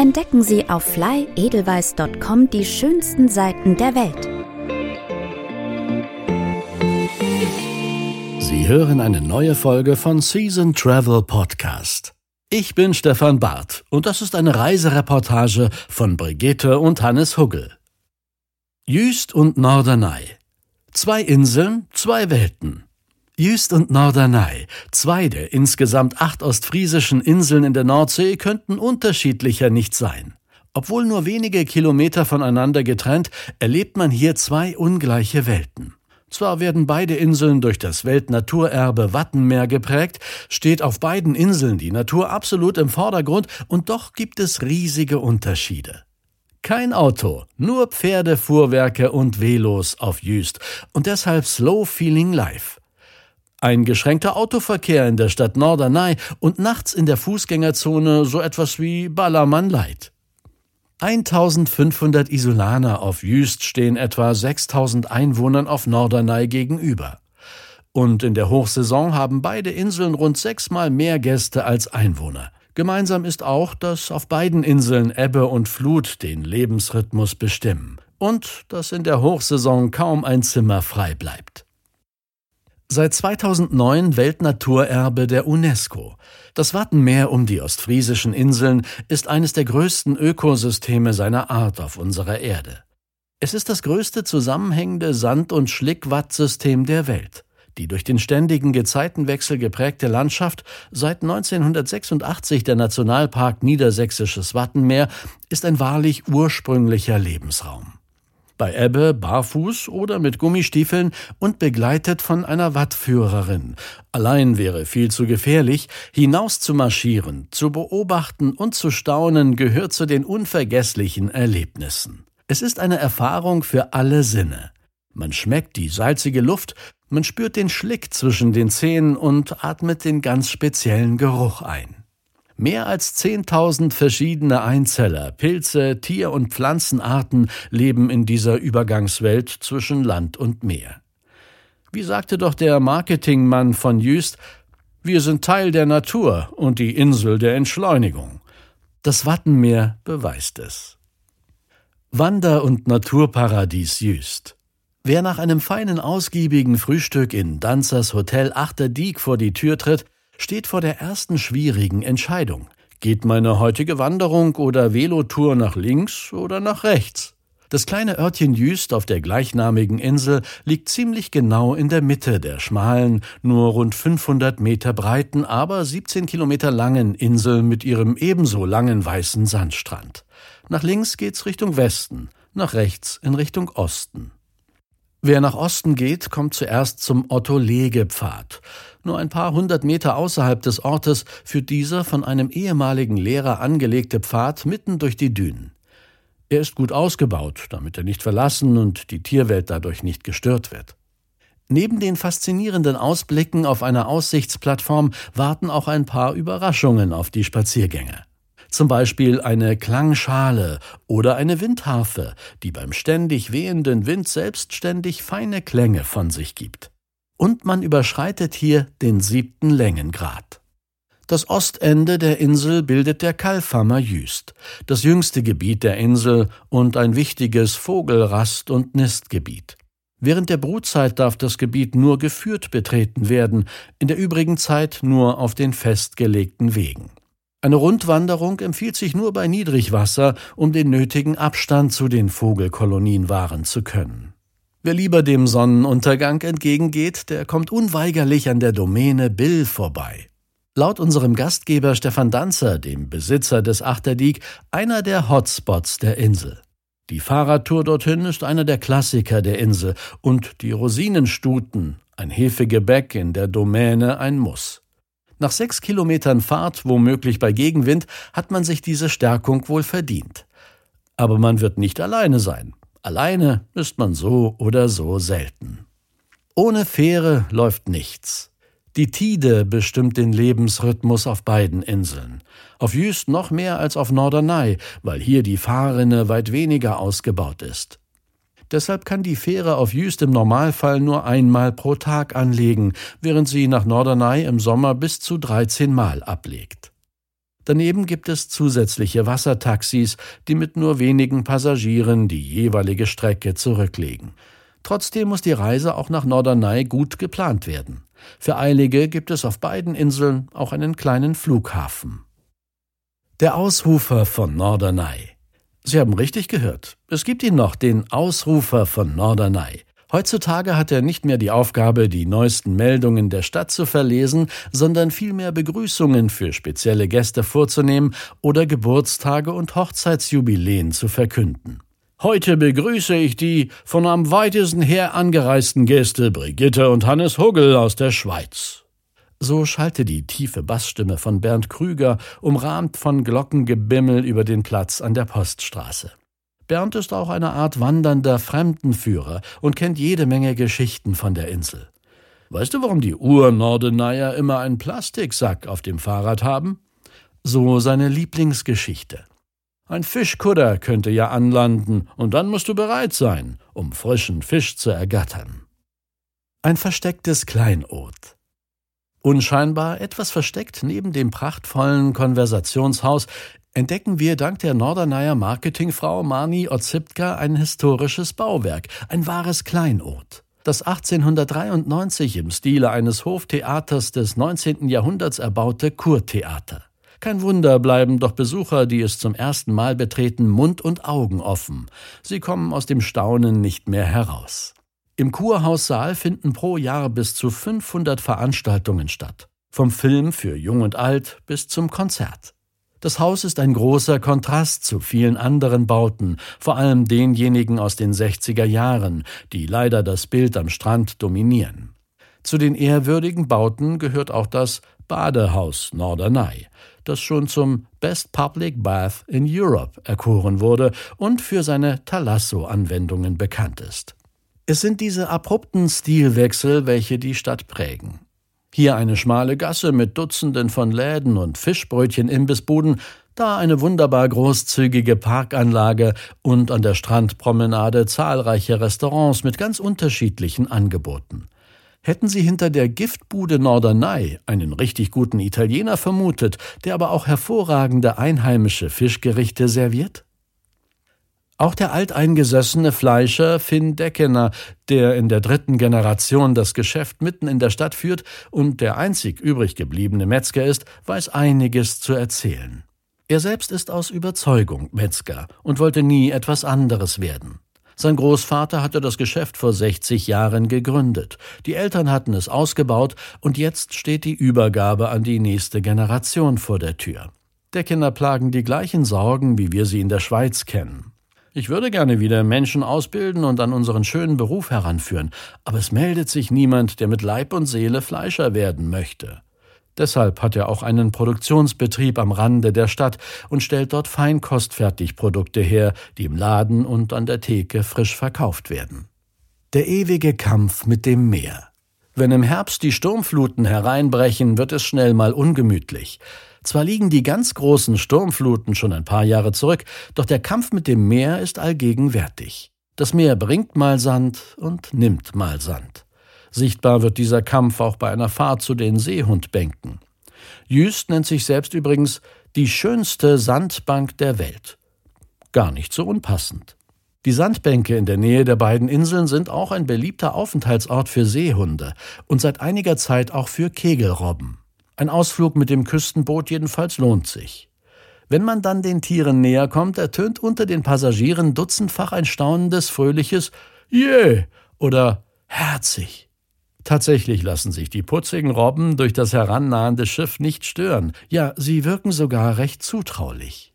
Entdecken Sie auf flyedelweiss.com die schönsten Seiten der Welt. Sie hören eine neue Folge von Season Travel Podcast. Ich bin Stefan Barth und das ist eine Reisereportage von Brigitte und Hannes Huggel. Jüst und Norderney. Zwei Inseln, zwei Welten. Jüst und Norderney, zwei der insgesamt acht ostfriesischen Inseln in der Nordsee, könnten unterschiedlicher nicht sein. Obwohl nur wenige Kilometer voneinander getrennt, erlebt man hier zwei ungleiche Welten. Zwar werden beide Inseln durch das Weltnaturerbe Wattenmeer geprägt, steht auf beiden Inseln die Natur absolut im Vordergrund und doch gibt es riesige Unterschiede. Kein Auto, nur Pferdefuhrwerke und Velos auf Jüst und deshalb Slow Feeling Life. Ein geschränkter Autoverkehr in der Stadt Norderney und nachts in der Fußgängerzone so etwas wie Ballermann Light. 1500 Isolaner auf Jüst stehen etwa 6000 Einwohnern auf Norderney gegenüber. Und in der Hochsaison haben beide Inseln rund sechsmal mehr Gäste als Einwohner. Gemeinsam ist auch, dass auf beiden Inseln Ebbe und Flut den Lebensrhythmus bestimmen und dass in der Hochsaison kaum ein Zimmer frei bleibt. Seit 2009 Weltnaturerbe der UNESCO. Das Wattenmeer um die ostfriesischen Inseln ist eines der größten Ökosysteme seiner Art auf unserer Erde. Es ist das größte zusammenhängende Sand- und Schlickwattsystem der Welt. Die durch den ständigen Gezeitenwechsel geprägte Landschaft, seit 1986 der Nationalpark Niedersächsisches Wattenmeer, ist ein wahrlich ursprünglicher Lebensraum bei Ebbe barfuß oder mit Gummistiefeln und begleitet von einer Wattführerin. Allein wäre viel zu gefährlich, hinaus zu marschieren, zu beobachten und zu staunen gehört zu den unvergesslichen Erlebnissen. Es ist eine Erfahrung für alle Sinne. Man schmeckt die salzige Luft, man spürt den Schlick zwischen den Zähnen und atmet den ganz speziellen Geruch ein. Mehr als 10.000 verschiedene Einzeller, Pilze, Tier- und Pflanzenarten leben in dieser Übergangswelt zwischen Land und Meer. Wie sagte doch der Marketingmann von Jüst, wir sind Teil der Natur und die Insel der Entschleunigung. Das Wattenmeer beweist es. Wander- und Naturparadies Jüst. Wer nach einem feinen, ausgiebigen Frühstück in Danzers Hotel Achterdieck vor die Tür tritt, steht vor der ersten schwierigen Entscheidung. Geht meine heutige Wanderung oder Velotour nach links oder nach rechts? Das kleine Örtchen Jüst auf der gleichnamigen Insel liegt ziemlich genau in der Mitte der schmalen, nur rund 500 Meter breiten, aber 17 Kilometer langen Insel mit ihrem ebenso langen weißen Sandstrand. Nach links geht's Richtung Westen, nach rechts in Richtung Osten. Wer nach Osten geht, kommt zuerst zum Otto-Lege-Pfad. Nur ein paar hundert Meter außerhalb des Ortes führt dieser von einem ehemaligen Lehrer angelegte Pfad mitten durch die Dünen. Er ist gut ausgebaut, damit er nicht verlassen und die Tierwelt dadurch nicht gestört wird. Neben den faszinierenden Ausblicken auf einer Aussichtsplattform warten auch ein paar Überraschungen auf die Spaziergänger zum Beispiel eine Klangschale oder eine Windharfe, die beim ständig wehenden Wind selbstständig feine Klänge von sich gibt. Und man überschreitet hier den siebten Längengrad. Das Ostende der Insel bildet der Kalfhammer Jüst, das jüngste Gebiet der Insel und ein wichtiges Vogelrast- und Nistgebiet. Während der Brutzeit darf das Gebiet nur geführt betreten werden, in der übrigen Zeit nur auf den festgelegten Wegen. Eine Rundwanderung empfiehlt sich nur bei Niedrigwasser, um den nötigen Abstand zu den Vogelkolonien wahren zu können. Wer lieber dem Sonnenuntergang entgegengeht, der kommt unweigerlich an der Domäne Bill vorbei. Laut unserem Gastgeber Stefan Danzer, dem Besitzer des Achterdiek, einer der Hotspots der Insel. Die Fahrradtour dorthin ist einer der Klassiker der Insel und die Rosinenstuten, ein Hefegebäck in der Domäne ein Muss. Nach sechs Kilometern Fahrt, womöglich bei Gegenwind, hat man sich diese Stärkung wohl verdient. Aber man wird nicht alleine sein. Alleine ist man so oder so selten. Ohne Fähre läuft nichts. Die Tide bestimmt den Lebensrhythmus auf beiden Inseln. Auf Jüst noch mehr als auf Norderney, weil hier die Fahrrinne weit weniger ausgebaut ist. Deshalb kann die Fähre auf Jüst im Normalfall nur einmal pro Tag anlegen, während sie nach Norderney im Sommer bis zu 13 Mal ablegt. Daneben gibt es zusätzliche Wassertaxis, die mit nur wenigen Passagieren die jeweilige Strecke zurücklegen. Trotzdem muss die Reise auch nach Norderney gut geplant werden. Für Eilige gibt es auf beiden Inseln auch einen kleinen Flughafen. Der Ausrufer von Norderney. Sie haben richtig gehört. Es gibt ihn noch, den Ausrufer von Norderney. Heutzutage hat er nicht mehr die Aufgabe, die neuesten Meldungen der Stadt zu verlesen, sondern vielmehr Begrüßungen für spezielle Gäste vorzunehmen oder Geburtstage und Hochzeitsjubiläen zu verkünden. Heute begrüße ich die von am weitesten her angereisten Gäste Brigitte und Hannes Huggel aus der Schweiz. So schallte die tiefe Bassstimme von Bernd Krüger, umrahmt von Glockengebimmel über den Platz an der Poststraße. Bernd ist auch eine Art wandernder Fremdenführer und kennt jede Menge Geschichten von der Insel. Weißt du, warum die Ur-Nordeneier immer einen Plastiksack auf dem Fahrrad haben? So seine Lieblingsgeschichte. Ein Fischkutter könnte ja anlanden, und dann musst du bereit sein, um frischen Fisch zu ergattern. Ein verstecktes Kleinod. Unscheinbar etwas versteckt neben dem prachtvollen Konversationshaus entdecken wir dank der Norderneyer Marketingfrau Mani Ozipka ein historisches Bauwerk, ein wahres Kleinod. Das 1893 im Stile eines Hoftheaters des 19. Jahrhunderts erbaute Kurtheater. Kein Wunder bleiben doch Besucher, die es zum ersten Mal betreten, Mund und Augen offen. Sie kommen aus dem Staunen nicht mehr heraus. Im Kurhaussaal finden pro Jahr bis zu 500 Veranstaltungen statt. Vom Film für Jung und Alt bis zum Konzert. Das Haus ist ein großer Kontrast zu vielen anderen Bauten, vor allem denjenigen aus den 60er Jahren, die leider das Bild am Strand dominieren. Zu den ehrwürdigen Bauten gehört auch das Badehaus Norderney, das schon zum Best Public Bath in Europe erkoren wurde und für seine Thalasso-Anwendungen bekannt ist. Es sind diese abrupten Stilwechsel, welche die Stadt prägen. Hier eine schmale Gasse mit Dutzenden von Läden und Fischbrötchen-Imbissbuden, da eine wunderbar großzügige Parkanlage und an der Strandpromenade zahlreiche Restaurants mit ganz unterschiedlichen Angeboten. Hätten Sie hinter der Giftbude Norderney einen richtig guten Italiener vermutet, der aber auch hervorragende einheimische Fischgerichte serviert? Auch der alteingesessene Fleischer Finn Deckener, der in der dritten Generation das Geschäft mitten in der Stadt führt und der einzig übrig gebliebene Metzger ist, weiß einiges zu erzählen. Er selbst ist aus Überzeugung Metzger und wollte nie etwas anderes werden. Sein Großvater hatte das Geschäft vor 60 Jahren gegründet. Die Eltern hatten es ausgebaut und jetzt steht die Übergabe an die nächste Generation vor der Tür. Der Kinder plagen die gleichen Sorgen, wie wir sie in der Schweiz kennen. Ich würde gerne wieder Menschen ausbilden und an unseren schönen Beruf heranführen, aber es meldet sich niemand, der mit Leib und Seele Fleischer werden möchte. Deshalb hat er auch einen Produktionsbetrieb am Rande der Stadt und stellt dort Feinkostfertigprodukte her, die im Laden und an der Theke frisch verkauft werden. Der ewige Kampf mit dem Meer. Wenn im Herbst die Sturmfluten hereinbrechen, wird es schnell mal ungemütlich. Zwar liegen die ganz großen Sturmfluten schon ein paar Jahre zurück, doch der Kampf mit dem Meer ist allgegenwärtig. Das Meer bringt mal Sand und nimmt mal Sand. Sichtbar wird dieser Kampf auch bei einer Fahrt zu den Seehundbänken. Jüst nennt sich selbst übrigens die schönste Sandbank der Welt. Gar nicht so unpassend. Die Sandbänke in der Nähe der beiden Inseln sind auch ein beliebter Aufenthaltsort für Seehunde und seit einiger Zeit auch für Kegelrobben. Ein Ausflug mit dem Küstenboot jedenfalls lohnt sich. Wenn man dann den Tieren näher kommt, ertönt unter den Passagieren dutzendfach ein staunendes, fröhliches Je oder herzig. Tatsächlich lassen sich die putzigen Robben durch das herannahende Schiff nicht stören. Ja, sie wirken sogar recht zutraulich.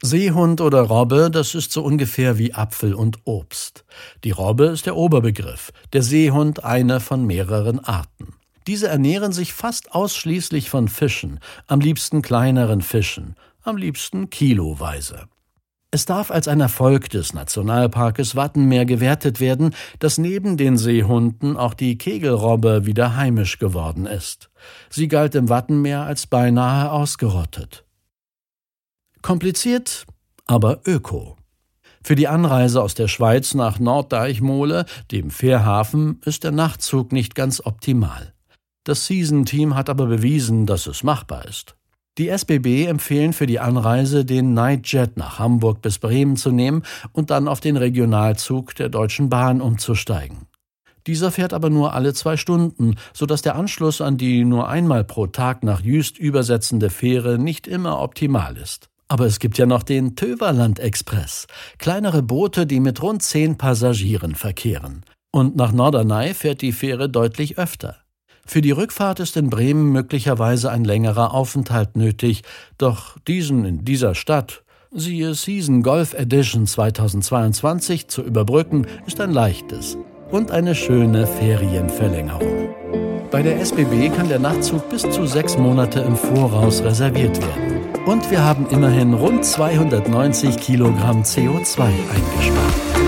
Seehund oder Robbe, das ist so ungefähr wie Apfel und Obst. Die Robbe ist der Oberbegriff, der Seehund eine von mehreren Arten. Diese ernähren sich fast ausschließlich von Fischen, am liebsten kleineren Fischen, am liebsten kiloweise. Es darf als ein Erfolg des Nationalparkes Wattenmeer gewertet werden, dass neben den Seehunden auch die Kegelrobbe wieder heimisch geworden ist. Sie galt im Wattenmeer als beinahe ausgerottet. Kompliziert, aber öko. Für die Anreise aus der Schweiz nach Norddeichmole, dem Fährhafen, ist der Nachtzug nicht ganz optimal. Das Season-Team hat aber bewiesen, dass es machbar ist. Die SBB empfehlen für die Anreise, den Nightjet nach Hamburg bis Bremen zu nehmen und dann auf den Regionalzug der Deutschen Bahn umzusteigen. Dieser fährt aber nur alle zwei Stunden, sodass der Anschluss an die nur einmal pro Tag nach Jüst übersetzende Fähre nicht immer optimal ist. Aber es gibt ja noch den Töverland Express, kleinere Boote, die mit rund zehn Passagieren verkehren. Und nach Norderney fährt die Fähre deutlich öfter. Für die Rückfahrt ist in Bremen möglicherweise ein längerer Aufenthalt nötig, doch diesen in dieser Stadt, siehe Season Golf Edition 2022, zu überbrücken, ist ein leichtes und eine schöne Ferienverlängerung. Bei der SBB kann der Nachtzug bis zu sechs Monate im Voraus reserviert werden. Und wir haben immerhin rund 290 Kilogramm CO2 eingespart.